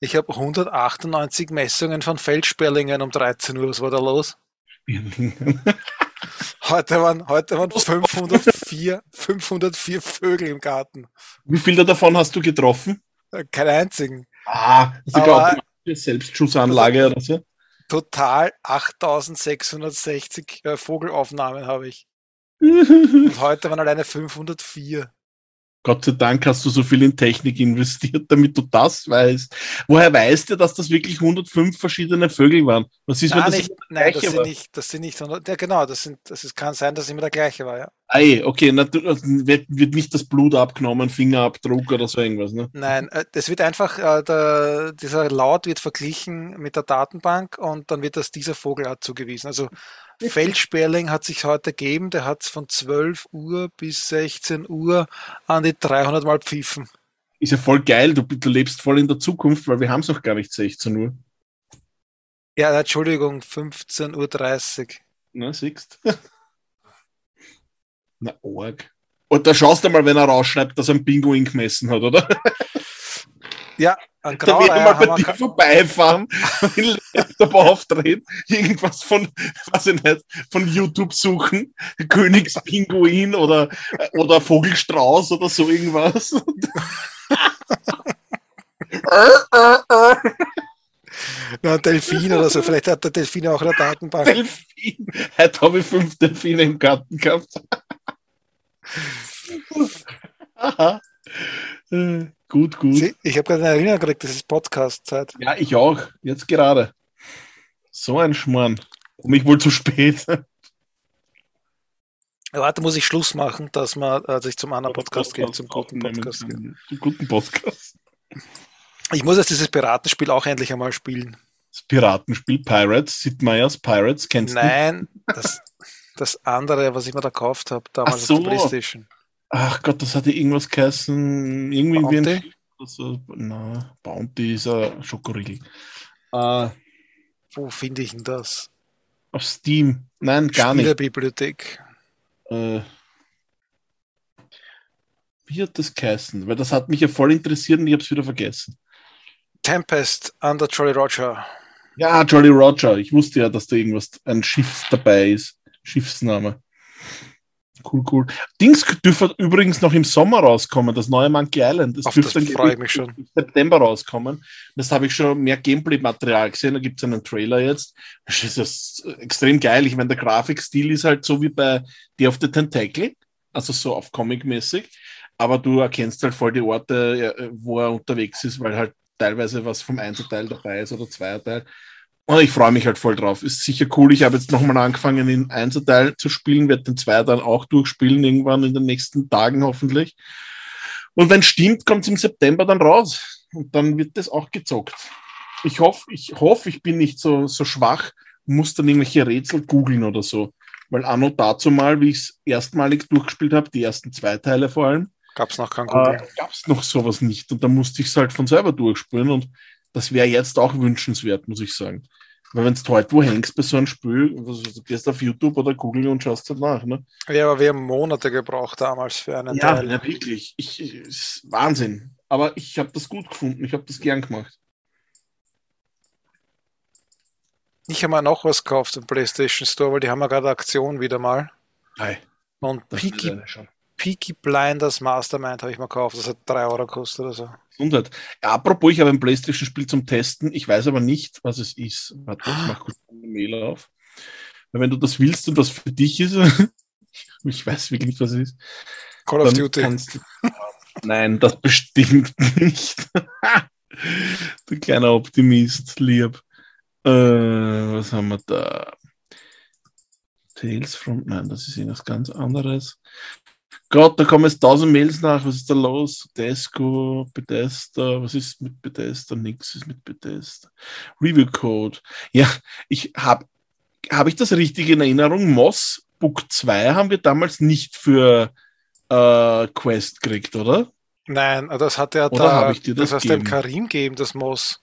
Ich habe 198 Messungen von Feldsperlingen um 13 Uhr. Was war da los? [LAUGHS] Heute waren, heute waren 504, 504 Vögel im Garten. Wie viele davon hast du getroffen? Äh, Keinen einzigen. Ah, sogar Aber- automatische Selbstschussanlage oder so. Total 8660 äh, Vogelaufnahmen habe ich. [LAUGHS] Und heute waren alleine 504. Gott sei Dank hast du so viel in Technik investiert, damit du das weißt. Woher weißt du, dass das wirklich 105 verschiedene Vögel waren? Was ist, wenn Nein, das nicht, nein das sind war? nicht, das sind nicht, 100 ja genau, das sind, das ist, kann sein, dass immer der gleiche war, ja. Ei, okay, na, also wird, wird nicht das Blut abgenommen, Fingerabdruck oder so irgendwas, ne? Nein, äh, das wird einfach, äh, der, dieser Laut wird verglichen mit der Datenbank und dann wird das dieser Vogelart zugewiesen. Also Feldsperling hat sich heute gegeben, der hat von 12 Uhr bis 16 Uhr an die 300 Mal pfiffen. Ist ja voll geil, du, du lebst voll in der Zukunft, weil wir haben es noch gar nicht 16 Uhr. Ja, Entschuldigung, 15.30 Uhr. Na, siehst [LAUGHS] Na, arg. Und da schaust du mal, wenn er rausschreibt, dass er einen Pinguin gemessen hat, oder? [LAUGHS] Ja, ein Da Graureiher mal bei dir vorbeifahren, [LAUGHS] den Laptop aufdrehen, irgendwas von, weiß ich nicht, von YouTube suchen, Königspinguin oder, oder Vogelstrauß oder so irgendwas. [LAUGHS] na, ein Delfin oder so. Vielleicht hat der Delfin auch eine Datenbank. Delfin. Heute habe ich fünf Delfine im Garten gehabt. [LAUGHS] Aha. Gut, gut. Ich habe gerade eine Erinnerung gekriegt, das ist Podcast-Zeit. Ja, ich auch. Jetzt gerade. So ein Schmarrn. Komm ich wohl zu spät. Warte, muss ich Schluss machen, dass man, dass ich zum anderen Podcast gehe, zum guten Podcast gehe. Zum guten Podcast. Ich muss jetzt dieses Piratenspiel auch endlich einmal spielen. Das Piratenspiel Pirates, Sid Meier's Pirates, kennst du? Nein, das, das andere, was ich mir da gekauft habe, damals so. auf der Playstation. Ach Gott, das hatte irgendwas geheißen. Irgendwie wie ein Bounty? Schiff oder so. Na, Bounty ist ein Schokoriegel. Äh, Wo finde ich denn das? auf Steam. Nein, gar nicht. Spielerbibliothek. Äh, wie hat das geheißen? Weil das hat mich ja voll interessiert und ich habe es wieder vergessen. Tempest under Jolly Roger. Ja, Jolly Roger. Ich wusste ja, dass da irgendwas, ein Schiff dabei ist. Schiffsname. Cool, cool. Dings dürfte übrigens noch im Sommer rauskommen, das neue Monkey Island. Das Auf dürfte im September rauskommen. Das habe ich schon mehr Gameplay-Material gesehen. Da gibt es einen Trailer jetzt. Das ist das extrem geil. Ich meine, der Grafikstil ist halt so wie bei Day of the Tentacle, also so auf Comic-mäßig. Aber du erkennst halt voll die Orte, wo er unterwegs ist, weil halt teilweise was vom Einzelteil dabei ist oder Zweierteil. Und ich freue mich halt voll drauf. Ist sicher cool. Ich habe jetzt nochmal angefangen, den Einzelteil zu spielen, werde den Zweier dann auch durchspielen, irgendwann in den nächsten Tagen hoffentlich. Und wenn es stimmt, kommt es im September dann raus. Und dann wird das auch gezockt. Ich hoffe, ich hoffe, ich bin nicht so, so schwach, muss dann irgendwelche Rätsel googeln oder so. Weil anno dazu mal, wie ich es erstmalig durchgespielt habe, die ersten zwei Teile vor allem, Gab es noch kein Google. äh, gab es noch sowas nicht. Und da musste ich es halt von selber durchspielen. Und das wäre jetzt auch wünschenswert, muss ich sagen. Weil wenn du heute wo hängst bei so einem Spiel, also du gehst auf YouTube oder Google und schaust halt nach. Ne? Ja, aber wir haben Monate gebraucht damals für einen Ja, Teil. ja, wirklich. Ich, ist Wahnsinn. Aber ich habe das gut gefunden. Ich habe das gern gemacht. Ich habe mir noch was gekauft im PlayStation Store, weil die haben ja gerade Aktion wieder mal. Hi. Und Das Peaky, Blinders Mastermind habe ich mir gekauft. Das hat 3 Euro gekostet oder so. Gesundheit. Ja, apropos, ich habe ein Playstation-Spiel zum Testen. Ich weiß aber nicht, was es ist. Warte, ich mach kurz eine Mail auf. Weil wenn du das willst und was für dich ist, [LAUGHS] ich weiß wirklich nicht, was es ist. Call of Duty. du- Nein, das bestimmt [LAUGHS] nicht. du kleiner Optimist, lieb. Äh, was haben wir da? Tales from. Nein, das ist irgendwas ganz anderes. Gott, da kommen jetzt tausend Mails nach. Was ist da los? Tesco, Bethesda. Was ist mit Bethesda? Nix ist mit Bethesda. Review Code. Ja, ich habe habe ich das richtig in Erinnerung? Moss Book 2 haben wir damals nicht für äh, Quest gekriegt, oder? Nein, das hat Oder da, hab ich dir das das hast dem gegeben? Karim gegeben, das Moss.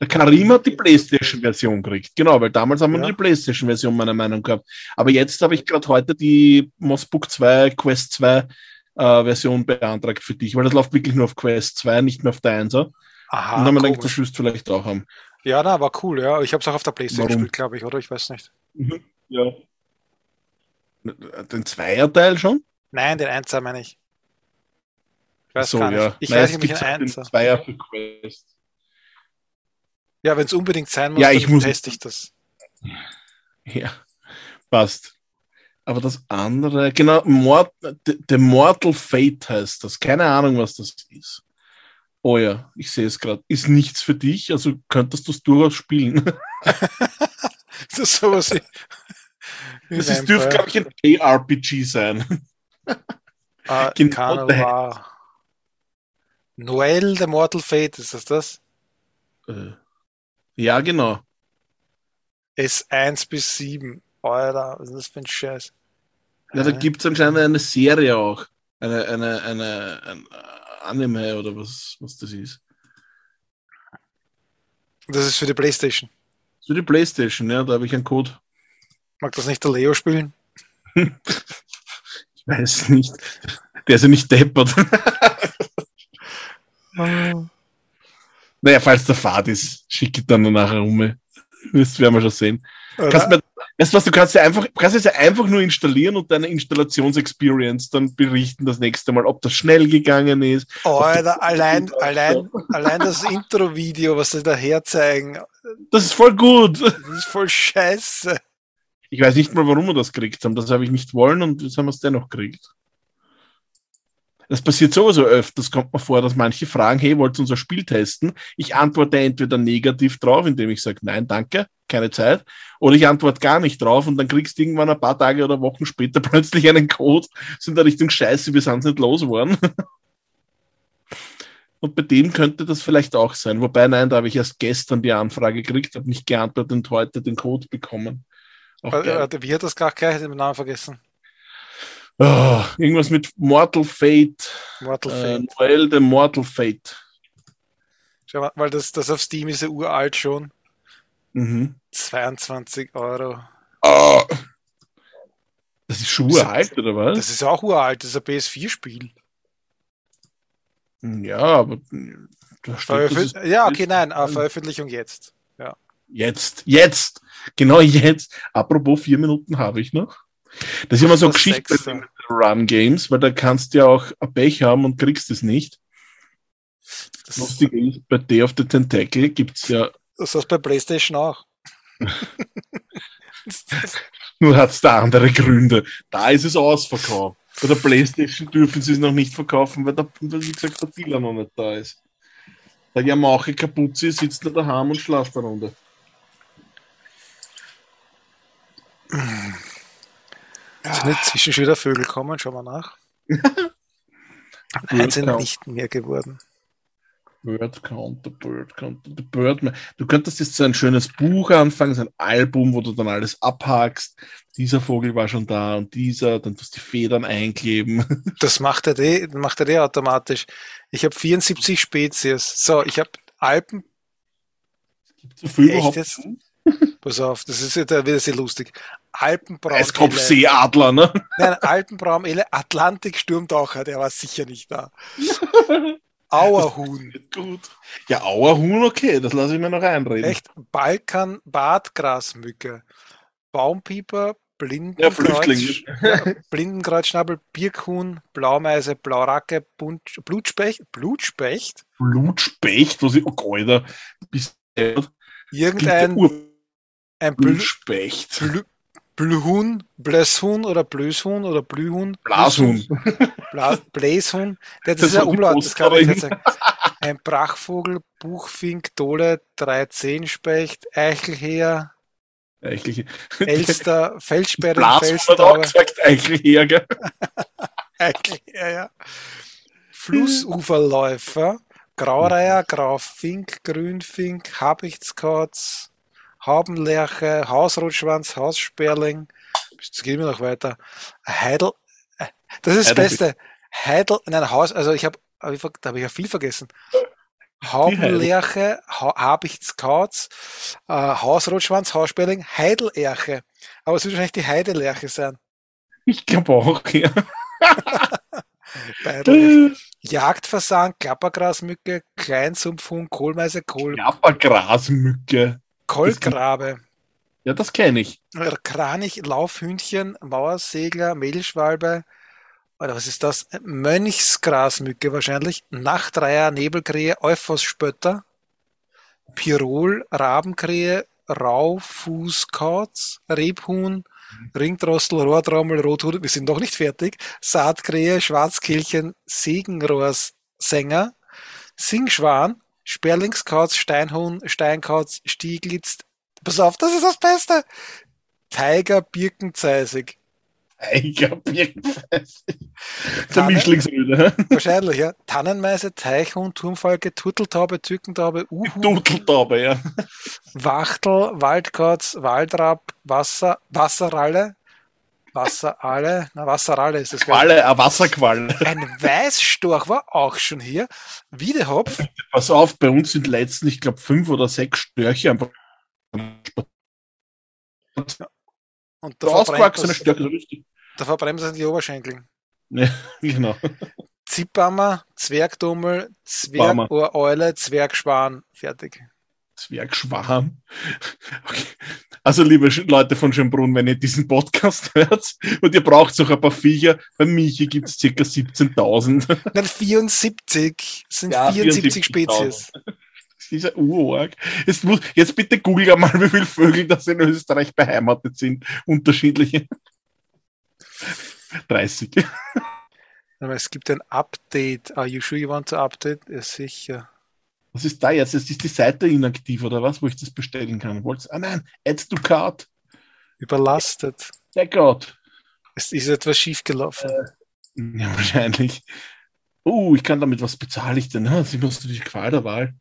Der Karim hat die PlayStation-Version gekriegt. Genau, weil damals haben wir Ja. nur die PlayStation-Version meiner Meinung gehabt. Aber jetzt habe ich gerade heute die Moss Book 2, Quest 2 äh, Version beantragt für dich, weil das läuft wirklich nur auf Quest 2, nicht mehr auf der 1er. Aha, Und dann haben wir gedacht, das wirst du vielleicht auch haben. Ja, na, war cool, ja. Ich habe es auch auf der Playstation Warum? gespielt, glaube ich, oder? Ich weiß nicht. Ja. Den Zweierteil schon? Nein, den Einser meine ich. Ich weiß so, gar nicht. ja. Ich Nein, weiß nicht, ob ich den Einser. Zweier für Quest. Ja, wenn es unbedingt sein muss, Ja, dann ich muss- teste ich das. [LAUGHS] Ja, passt. Aber das andere, genau, Mort, The Mortal Fate heißt das. Keine Ahnung, was das ist. Oh ja, ich sehe es gerade. Ist nichts für dich, also könntest du es durchaus spielen. [LAUGHS] Das ist sowas Das ist, dürfte, glaube ich, ein JRPG sein. Ah, [LAUGHS] genau. Noel, the Mortal Fate, ist das das? Äh, Ja, genau. S1 bis 7. Alter, was ist das für ein Scheiß? Ja, da gibt es anscheinend eine Serie auch. Eine, eine, eine, ein Anime oder was, was das ist. Das ist für die Playstation. Für die Playstation, ja, da habe ich einen Code. Mag das nicht der Leo spielen? [LAUGHS] Ich weiß nicht. Der ist ja nicht deppert. [LAUGHS] [LAUGHS] Naja, falls der Fahrt ist, schicke ich dann nachher um. Das werden wir schon sehen. Kannst mir, weißt du was, du kannst ja einfach, kannst es ja einfach nur installieren und deine Installationsexperience dann berichten das nächste Mal, ob das schnell gegangen ist. Alter, allein, allein, [LAUGHS] allein das Intro-Video, was sie da herzeigen, Das ist voll gut. das ist voll scheiße. Ich weiß nicht mal, warum wir das gekriegt haben. Das habe ich nicht wollen und jetzt haben wir es dennoch gekriegt. Das passiert sowieso öfters, kommt mir vor, dass manche fragen, hey, wollt ihr unser Spiel testen? Ich antworte entweder negativ drauf, indem ich sage, nein, danke, keine Zeit, oder ich antworte gar nicht drauf und dann kriegst du irgendwann ein paar Tage oder Wochen später [LAUGHS] plötzlich einen Code, sind da Richtung Scheiße, wir sind nicht losgeworden. [LAUGHS] Und bei dem könnte das vielleicht auch sein. Wobei, nein, da habe ich erst gestern die Anfrage gekriegt, habe nicht geantwortet und heute den Code bekommen. Auch äh, wie hat das gerade gleich den Namen vergessen? Oh, irgendwas mit Mortal Fate. Mortal äh, Fate. Noel the Mortal Fate. Schau mal, weil das, das auf Steam ist ja uralt schon. Mhm. 22 Euro. Oh. Das ist schon uralt, oder was? Das ist auch uralt, das ist ein PS4-Spiel. Ja, aber Veröffentlich ja, okay, nein, aber Veröffentlichung jetzt. Ja. Jetzt, jetzt, genau jetzt. Apropos vier Minuten habe ich noch. Das ist immer so eine Geschichte mit Run Games, weil da kannst du ja auch ein Pech haben und kriegst es nicht. Das Lustig ist, bei Day of the Tentacle gibt es ja. Das heißt bei PlayStation auch. [LAUGHS] Nur hat es da andere Gründe. Da ist es ausverkauft. Bei der Playstation dürfen sie es noch nicht verkaufen, weil, der, wie gesagt, der Dealer noch nicht da ist. Der Yamaha Kapuze sitzt da daheim und schlaft eine Runde. [CLEARS THROAT] Sind nicht zwischen schon wieder Vögel kommen? Schauen wir nach. [LAUGHS] Nein, sind nicht mehr geworden. Bird Counter, Bird Counter, The Birdman. Du könntest jetzt so ein schönes Buch anfangen, so ein Album, wo du dann alles abhakst. Dieser Vogel war schon da und dieser, dann tust du die Federn einkleben. [LAUGHS] Das macht er eh, macht er eh automatisch. Ich habe 74 Spezies. So, ich habe Alpen. Gibt so viel überhaupt? Jetzt? Pass auf, das ist jetzt wieder sehr lustig. Alpenbraum. Eiskopfseeadler, ne? Nein, Alpenbraumele, Atlantiksturmtaucher, der war sicher nicht da. [LAUGHS] Auerhuhn. Gut. Ja, Auerhuhn, okay, das lasse ich mir noch einreden. Echt? Balkan, Bartgrasmücke, Baumpieper, Blindenkreuz, ja, Blindenkreuzschnabel, Birkhuhn, Blaumeise, Blauracke, Blutspecht, Blutspecht? Blutspecht, was ich, oh Gott, bist Irgendein ein. Bl Blühuhn, Blöshuhn oder Blöshuhn oder Blühuhn. Blashuhn. Bla Bläshuhn. Das, das ist ein Umlaut, das kann ich nicht sagen. Ein Brachvogel, Buchfink, Dole, 13-Specht, Eichelheer, Eichelheer. Elster, [LAUGHS] Feldsperre, Blashuhn auch gesagt Eichelheer, gell? [LAUGHS] Eichelheer, ja. Flussuferläufer, Graureiher, Graufink, Grünfink, Habichtskauz, Habenlerche, Hausrotschwanz, Haussperling. Jetzt gehen wir noch weiter. Heidel, äh, das ist das Beste. Heidel, nein, Haus, also ich habe, da habe ich ja viel vergessen. Haubenlerche, ha, Habichtskauz, äh, Hausrotschwanz, Haussperling, Heidelerche. Aber es wird wahrscheinlich die Heidelerche sein. Ich glaube auch, ja. [LAUGHS] Jagdfasan, Klappergrasmücke, Kleinsumpfhuhn, Kohlmeise, Kohl. Klappergrasmücke. Kohlgrabe. Ja, das kenne ich. Kranich, Laufhündchen, Mauersegler, Mehlschwalbe, oder was ist das? Mönchsgrasmücke wahrscheinlich, Nachtreiher, Nebelkrähe, Euphosspötter, Pirol, Rabenkrähe, Raufußkauz, Rebhuhn, Ringdrossel, Rohrtrommel, Rothut, wir sind noch nicht fertig, Saatkrähe, Schwarzkehlchen, Segenrohrssänger, Singschwan, Sperlingskauz, Steinhuhn, Steinkauz, Stieglitz. Pass auf, das ist das Beste. Tiger Birkenzeisig. Tiger Birkenzeisig. Der Mischlingsrüde. Wahrscheinlich, ja. Tannenmeise, Teichhuhn, Turmfalke, Turteltaube, Tückentaube, Uhu. Turteltaube, ja. Wachtel, Waldkauz, Waldrapp, Wasser, Wasserralle, Wasseralle, na Wasseralle ist das. Qualle, eine Wasserqualle. [LAUGHS] Ein Weißstorch war auch schon hier. Wiedehopf. Pass auf, bei uns sind letztens, ich glaube, fünf oder sechs Störche einfach. Und da das, Störche, so richtig. da verbrennt das die Oberschenkel. Ja, [LAUGHS] genau. Zippammer, Zwergdummel, Zwergohreule, Zwergschwan. Fertig. Zwergschwarm. Okay. Also, liebe Leute von Schönbrunn, wenn ihr diesen Podcast [LAUGHS] hört und ihr braucht noch ein paar Viecher, bei Michi gibt es ca. 17.000. Nein, 74 sind ja, 74 Spezies. Das ist ein Urorg. Jetzt, jetzt bitte google mal, wie viele Vögel das in Österreich beheimatet sind. Unterschiedliche. [LAUGHS] 30. Aber es gibt ein Update. Are you sure you want to update? Ja, sicher. Was ist da jetzt? Jetzt ist die Seite inaktiv oder was, wo ich das bestellen kann? Wollt's? Ah nein, add to cart. Überlastet. Gut. Es ist etwas schiefgelaufen. Ja, wahrscheinlich. Oh, ich kann damit, was bezahle ich denn? Sie musst die Qual der Wahl.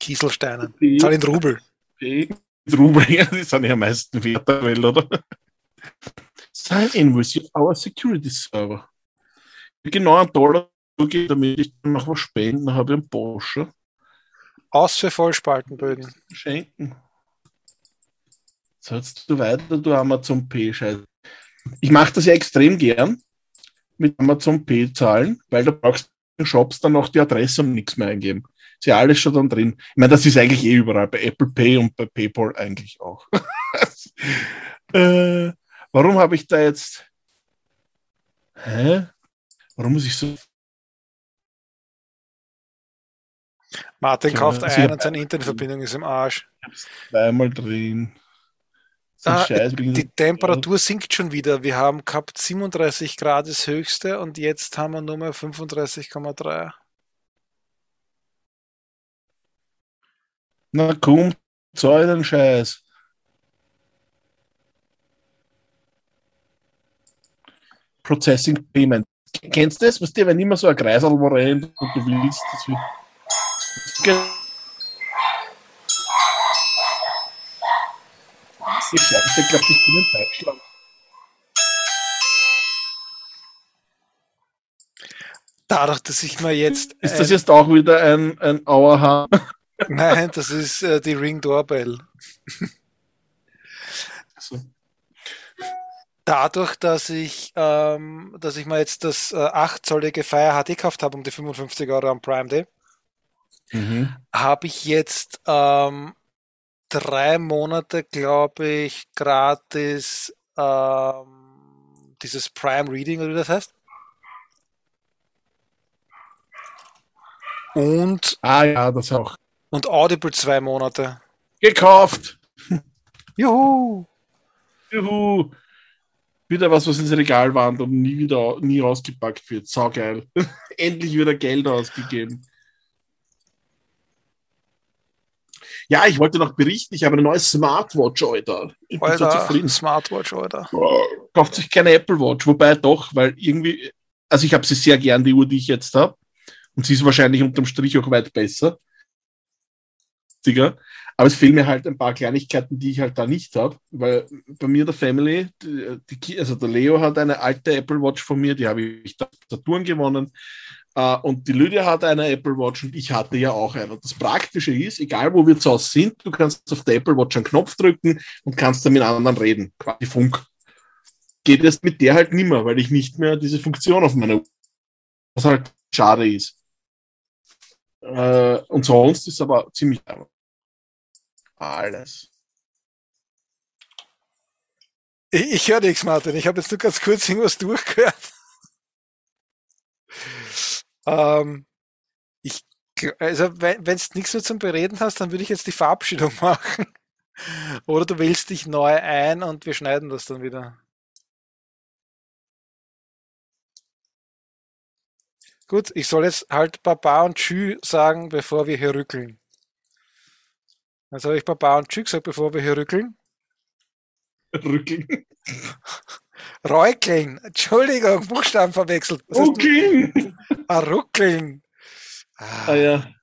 Kieselsteine. P- Zahl in Rubel. P- Rubel, [LAUGHS] ja, die sind ja am meisten wert der Welt, oder? Sign in with our security server. Genau einen Dollar damit ich noch was spenden habe, einen Porsche Aus für Vollspaltenböden. schenken. So, jetzt du weiter, du Amazon P-Scheiß. Ich mache das ja extrem gern mit Amazon P zahlen, weil da brauchst du in Shops dann noch die Adresse und nichts mehr eingeben. Ist ja alles schon dann drin. Ich meine, das ist eigentlich eh überall, bei Apple Pay und bei PayPal eigentlich auch. [LAUGHS] äh, warum habe ich da jetzt. Hä? Warum muss ich so. Martin Ja, kauft also ein und seine Internetverbindung ist im Arsch. zweimal drin? So Ah, Die Temperatur sinkt schon wieder. Wir haben gehabt 37 Grad das höchste und jetzt haben wir nur mehr 35,3. Na komm, zahl den Scheiß. Processing Payment. Kennst du das? Was dir, wenn immer so ein Kreisel rennt und du willst, dass wir. Ich Scheiße, ich glaube, ich bin in Deutschland. Dadurch, dass ich mir jetzt. Ist das ein- jetzt auch wieder ein, ein Auerhahn? [LAUGHS] Nein, das ist äh, die Ring Doorbell. So. Dadurch, dass ich, ähm, dass ich mir jetzt das äh, 8-zollige Fire HD gekauft habe um die 55 Euro am Prime Day, Mhm. habe ich jetzt ähm, drei Monate, glaube ich, gratis ähm, dieses Prime Reading, oder wie das heißt. Und, Ah ja, das auch. und Audible zwei Monate. Gekauft! [LAUGHS] Juhu! Juhu! Wieder was, was ins Regal wandert und nie wieder nie ausgepackt wird. Saugeil. [LAUGHS] Endlich wieder Geld ausgegeben. Ja, ich wollte noch berichten, ich habe eine neue Smartwatch, Alter. Ich bin so zufrieden. Smartwatch, Alter. Kauft sich keine Apple Watch, wobei doch, weil irgendwie, also ich habe sie sehr gern, die Uhr, die ich jetzt habe. Und sie ist wahrscheinlich unterm Strich auch weit besser. Digga. Aber es fehlen mir halt ein paar Kleinigkeiten, die ich halt da nicht habe, weil bei mir der Family, die, die, also der Leo hat eine alte Apple Watch von mir, die habe ich da Saturn gewonnen. Äh, und die Lydia hat eine Apple Watch und ich hatte ja auch eine. Das Praktische ist, egal wo wir zu Hause sind, du kannst auf der Apple Watch einen Knopf drücken und kannst dann mit anderen reden, quasi Funk. Geht jetzt mit der halt nimmer, weil ich nicht mehr diese Funktion auf meiner Uhr, was halt schade ist. Äh, und sonst ist aber ziemlich alles. Ich, ich höre nichts, Martin. Ich habe jetzt nur ganz kurz irgendwas durchgehört. Ähm, ich, also wenn du nichts mehr zum Bereden hast, dann würde ich jetzt die Verabschiedung [LAUGHS] machen. Oder du wählst dich neu ein und wir schneiden das dann wieder. Gut, ich soll jetzt halt Baba und Tschü sagen, bevor wir hier rückeln. Also habe ich Baba und Tschü gesagt, bevor wir hier rückeln. Rückeln. [LAUGHS] Räukeln. Entschuldigung, Buchstaben verwechselt. Rückeln. [LAUGHS] Ah, ruckeln. Ah, Ah ja.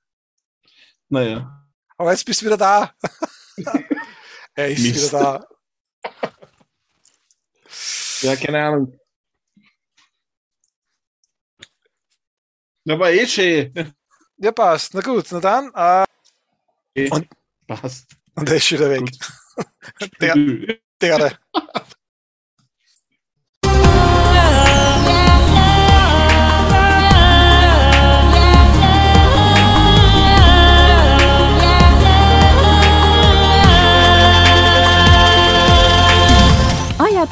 Naja. Aber jetzt bist du wieder da. [LAUGHS] er ist Mist. wieder da. Ja, keine Ahnung. Na, war eh schön. Ja, passt. Na gut, na dann. Äh, Und- Passt. und er ist wieder weg. Der, der.